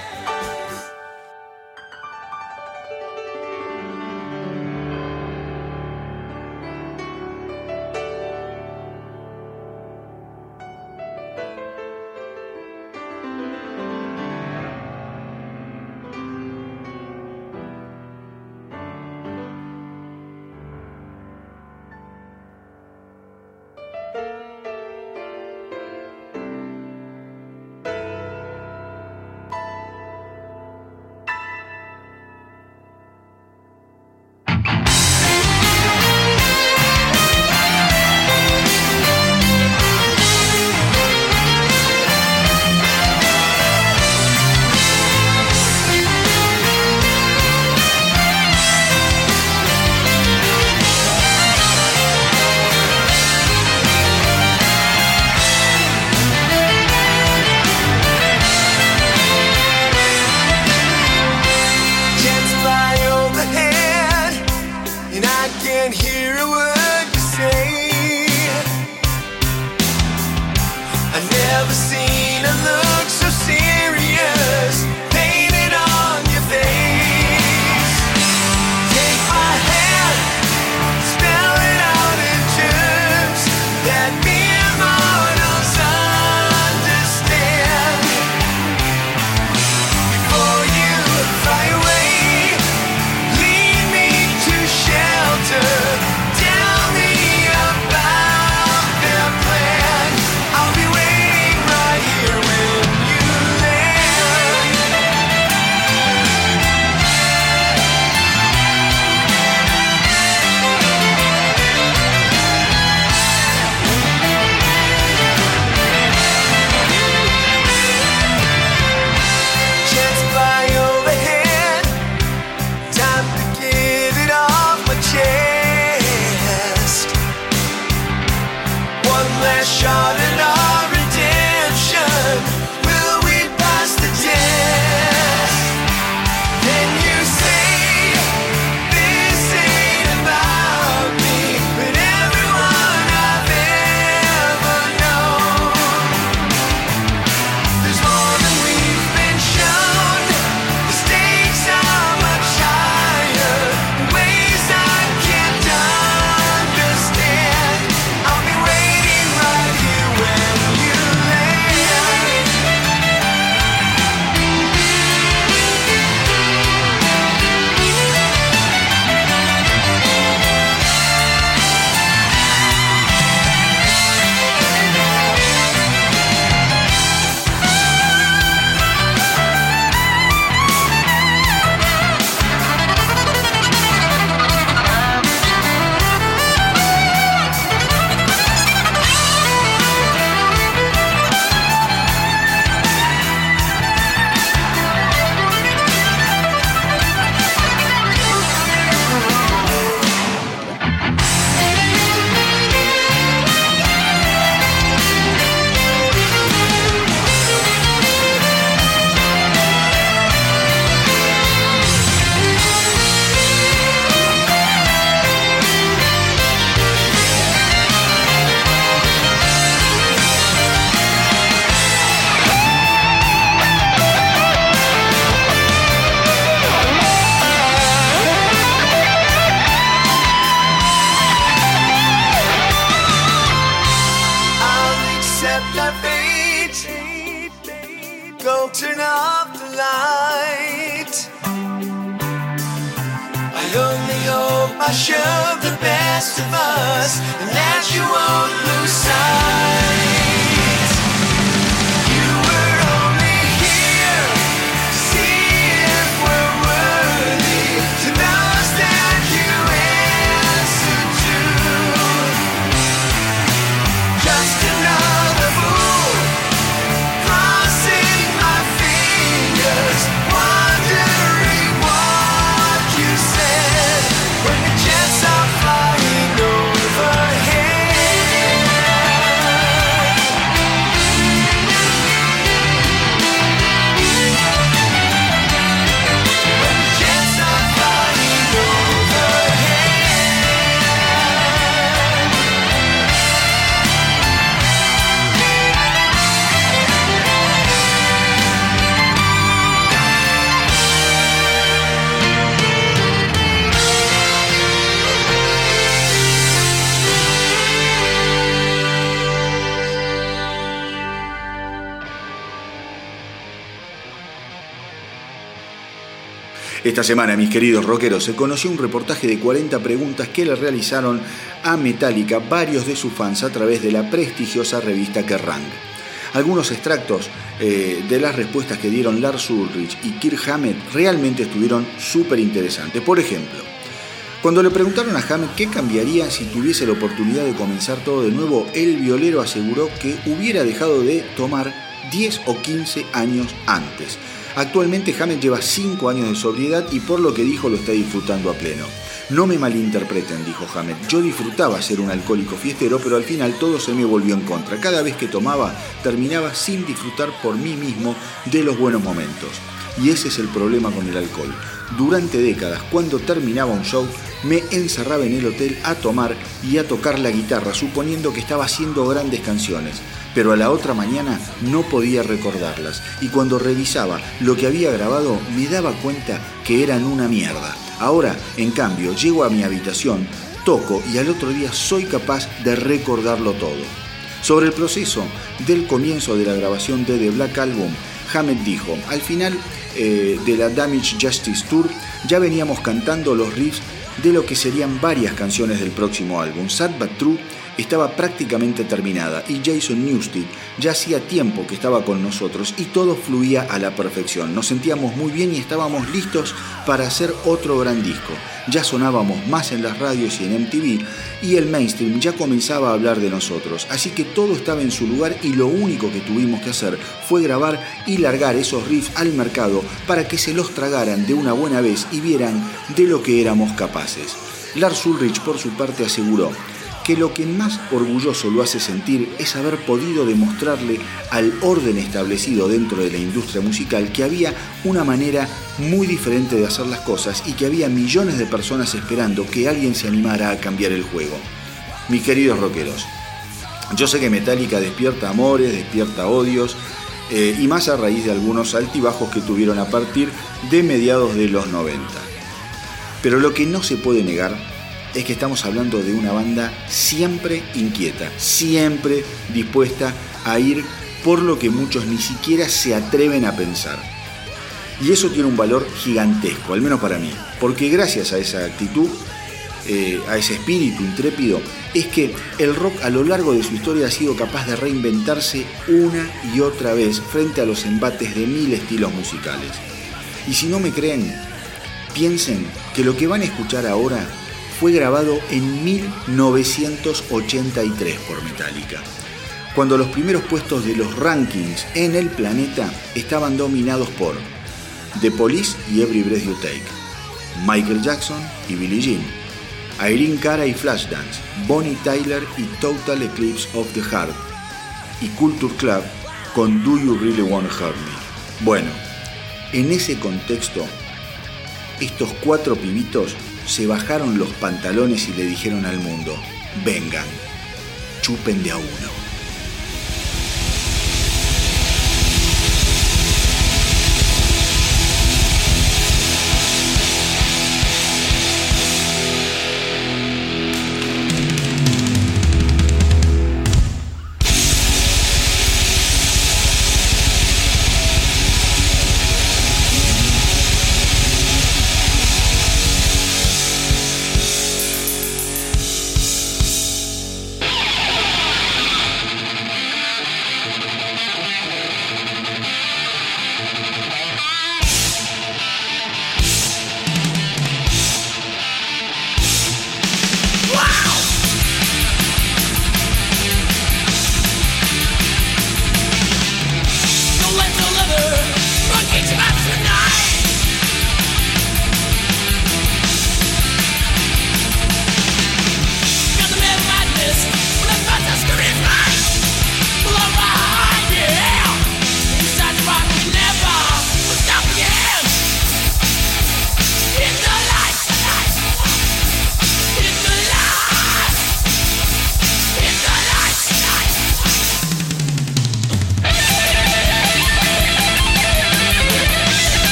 Of us and that you won't lose Esta semana, mis queridos rockeros, se conoció un reportaje de 40 preguntas que le realizaron a Metallica varios de sus fans a través de la prestigiosa revista Kerrang. Algunos extractos eh, de las respuestas que dieron Lars Ulrich y Kirk Hammett realmente estuvieron súper interesantes. Por ejemplo, cuando le preguntaron a Hammett qué cambiaría si tuviese la oportunidad de comenzar todo de nuevo, el violero aseguró que hubiera dejado de tomar 10 o 15 años antes. Actualmente Hammett lleva 5 años de sobriedad y por lo que dijo lo está disfrutando a pleno. No me malinterpreten, dijo Hammett. Yo disfrutaba ser un alcohólico fiestero, pero al final todo se me volvió en contra. Cada vez que tomaba, terminaba sin disfrutar por mí mismo de los buenos momentos. Y ese es el problema con el alcohol. Durante décadas, cuando terminaba un show, me encerraba en el hotel a tomar y a tocar la guitarra, suponiendo que estaba haciendo grandes canciones. Pero a la otra mañana no podía recordarlas y cuando revisaba lo que había grabado me daba cuenta que eran una mierda. Ahora, en cambio, llego a mi habitación, toco y al otro día soy capaz de recordarlo todo. Sobre el proceso del comienzo de la grabación de The Black Album, Hammett dijo, al final eh, de la Damage Justice Tour ya veníamos cantando los riffs de lo que serían varias canciones del próximo álbum. Sad But True estaba prácticamente terminada y Jason Newsted ya hacía tiempo que estaba con nosotros y todo fluía a la perfección. Nos sentíamos muy bien y estábamos listos para hacer otro gran disco. Ya sonábamos más en las radios y en MTV y el mainstream ya comenzaba a hablar de nosotros. Así que todo estaba en su lugar y lo único que tuvimos que hacer fue grabar y largar esos riffs al mercado para que se los tragaran de una buena vez y vieran de lo que éramos capaces. Lars Ulrich por su parte aseguró que lo que más orgulloso lo hace sentir es haber podido demostrarle al orden establecido dentro de la industria musical que había una manera muy diferente de hacer las cosas y que había millones de personas esperando que alguien se animara a cambiar el juego. Mis queridos rockeros, yo sé que Metallica despierta amores, despierta odios, eh, y más a raíz de algunos altibajos que tuvieron a partir de mediados de los 90. Pero lo que no se puede negar es que estamos hablando de una banda siempre inquieta, siempre dispuesta a ir por lo que muchos ni siquiera se atreven a pensar. Y eso tiene un valor gigantesco, al menos para mí, porque gracias a esa actitud, eh, a ese espíritu intrépido, es que el rock a lo largo de su historia ha sido capaz de reinventarse una y otra vez frente a los embates de mil estilos musicales. Y si no me creen, piensen que lo que van a escuchar ahora fue grabado en 1983 por Metallica, cuando los primeros puestos de los rankings en el planeta estaban dominados por The Police y Every Breath You Take, Michael Jackson y Billie Jean, Irene Cara y Flashdance, Bonnie Tyler y Total Eclipse of the Heart, y Culture Club con Do You Really Wanna Hurt Me. Bueno, en ese contexto, estos cuatro pibitos se bajaron los pantalones y le dijeron al mundo, vengan, chupen de a uno.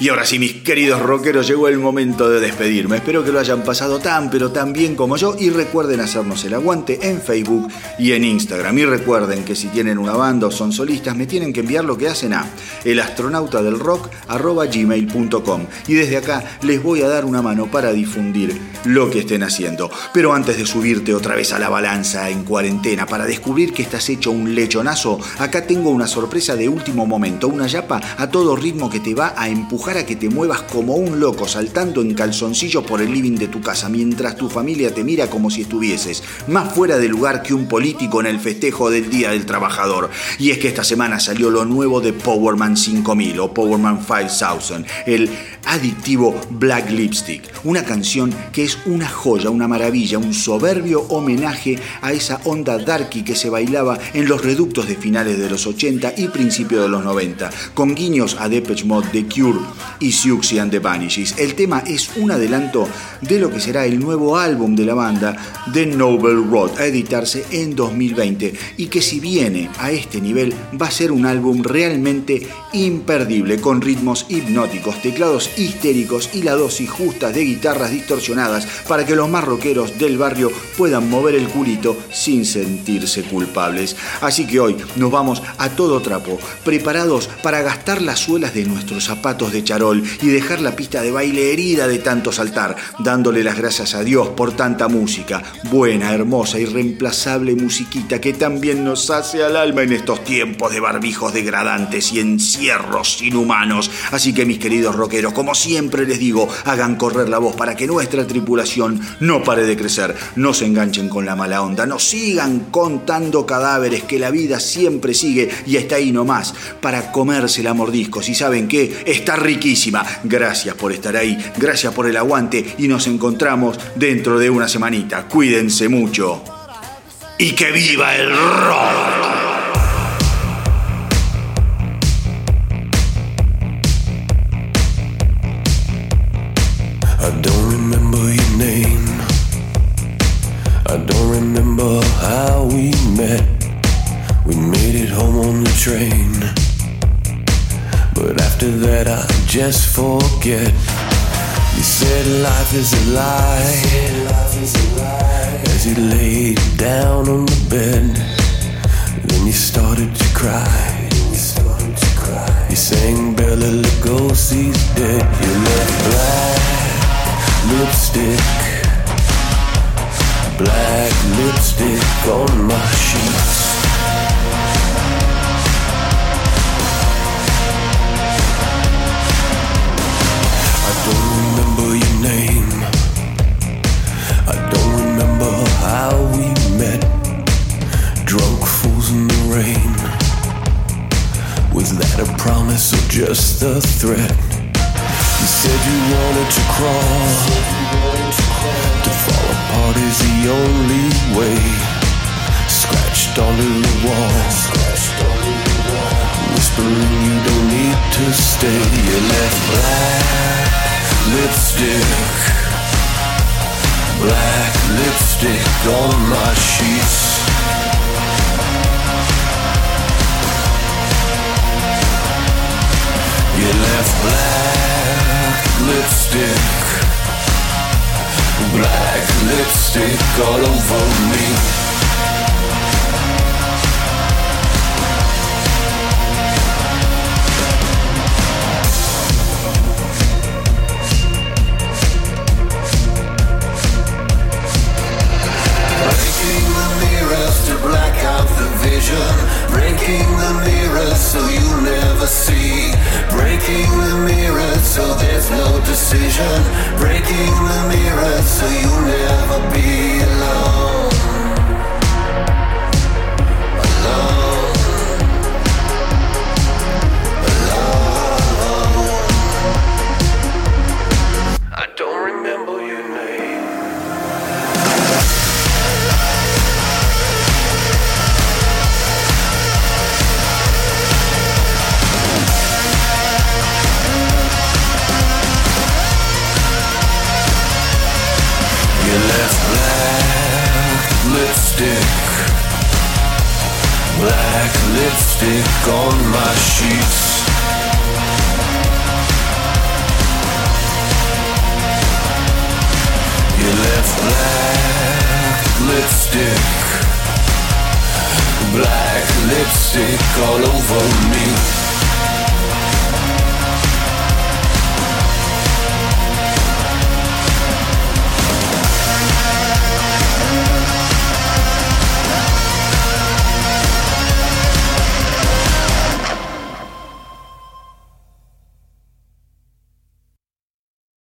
Y ahora sí, mis queridos rockeros, llegó el momento de despedirme. Espero que lo hayan pasado tan, pero tan bien como yo. Y recuerden hacernos el aguante en Facebook y en Instagram. Y recuerden que si tienen una banda o son solistas, me tienen que enviar lo que hacen a elastronautadelrock.gmail.com. Y desde acá les voy a dar una mano para difundir lo que estén haciendo. Pero antes de subirte otra vez a la balanza en cuarentena para descubrir que estás hecho un lechonazo, acá tengo una sorpresa de último momento. Una yapa a todo ritmo que te va a empujar a que te muevas como un loco saltando en calzoncillos por el living de tu casa mientras tu familia te mira como si estuvieses más fuera de lugar que un político en el festejo del Día del Trabajador. Y es que esta semana salió lo nuevo de Powerman 5000 o Powerman 5000, el adictivo Black Lipstick, una canción que es una joya, una maravilla, un soberbio homenaje a esa onda darky que se bailaba en los reductos de finales de los 80 y principios de los 90, con guiños a Depeche Mode, The Cure y Siouxsie and the Banshees. El tema es un adelanto de lo que será el nuevo álbum de la banda, The Noble Road, a editarse en 2020 y que si viene a este nivel va a ser un álbum realmente imperdible, con ritmos hipnóticos, teclados histéricos y la dosis justa de guitarras distorsionadas para que los más rockeros del barrio puedan mover el culito sin sentirse culpables. Así que hoy nos vamos a todo trapo, preparados para gastar las suelas de nuestros zapatos de y dejar la pista de baile herida de tanto saltar, dándole las gracias a Dios por tanta música, buena, hermosa, irreemplazable musiquita que también nos hace al alma en estos tiempos de barbijos degradantes y encierros inhumanos. Así que mis queridos rockeros, como siempre les digo, hagan correr la voz para que nuestra tripulación no pare de crecer, no se enganchen con la mala onda, no sigan contando cadáveres, que la vida siempre sigue y está ahí nomás para comérsela a mordiscos. Y saben qué, está Gracias por estar ahí, gracias por el aguante y nos encontramos dentro de una semanita. Cuídense mucho. Y que viva el rock. How we met. We made it home on the train. But after that, I just forget. You said life is a lie. As you laid down on the bed, then you started to cry. You sang Bella Lugosi's dead. You left black lipstick, black lipstick on my sheets. Just a threat? You said you wanted to crawl. To fall apart is the only way. Scratched onto the wall. Whispering you don't need to stay. You left black lipstick. Black lipstick on my sheets. You left black lipstick, black lipstick all over me. Breaking the mirrors to black out the vision. Breaking the mirror so you never see. Breaking the mirrors so there's no decision. Breaking the mirrors so you never be. Alone.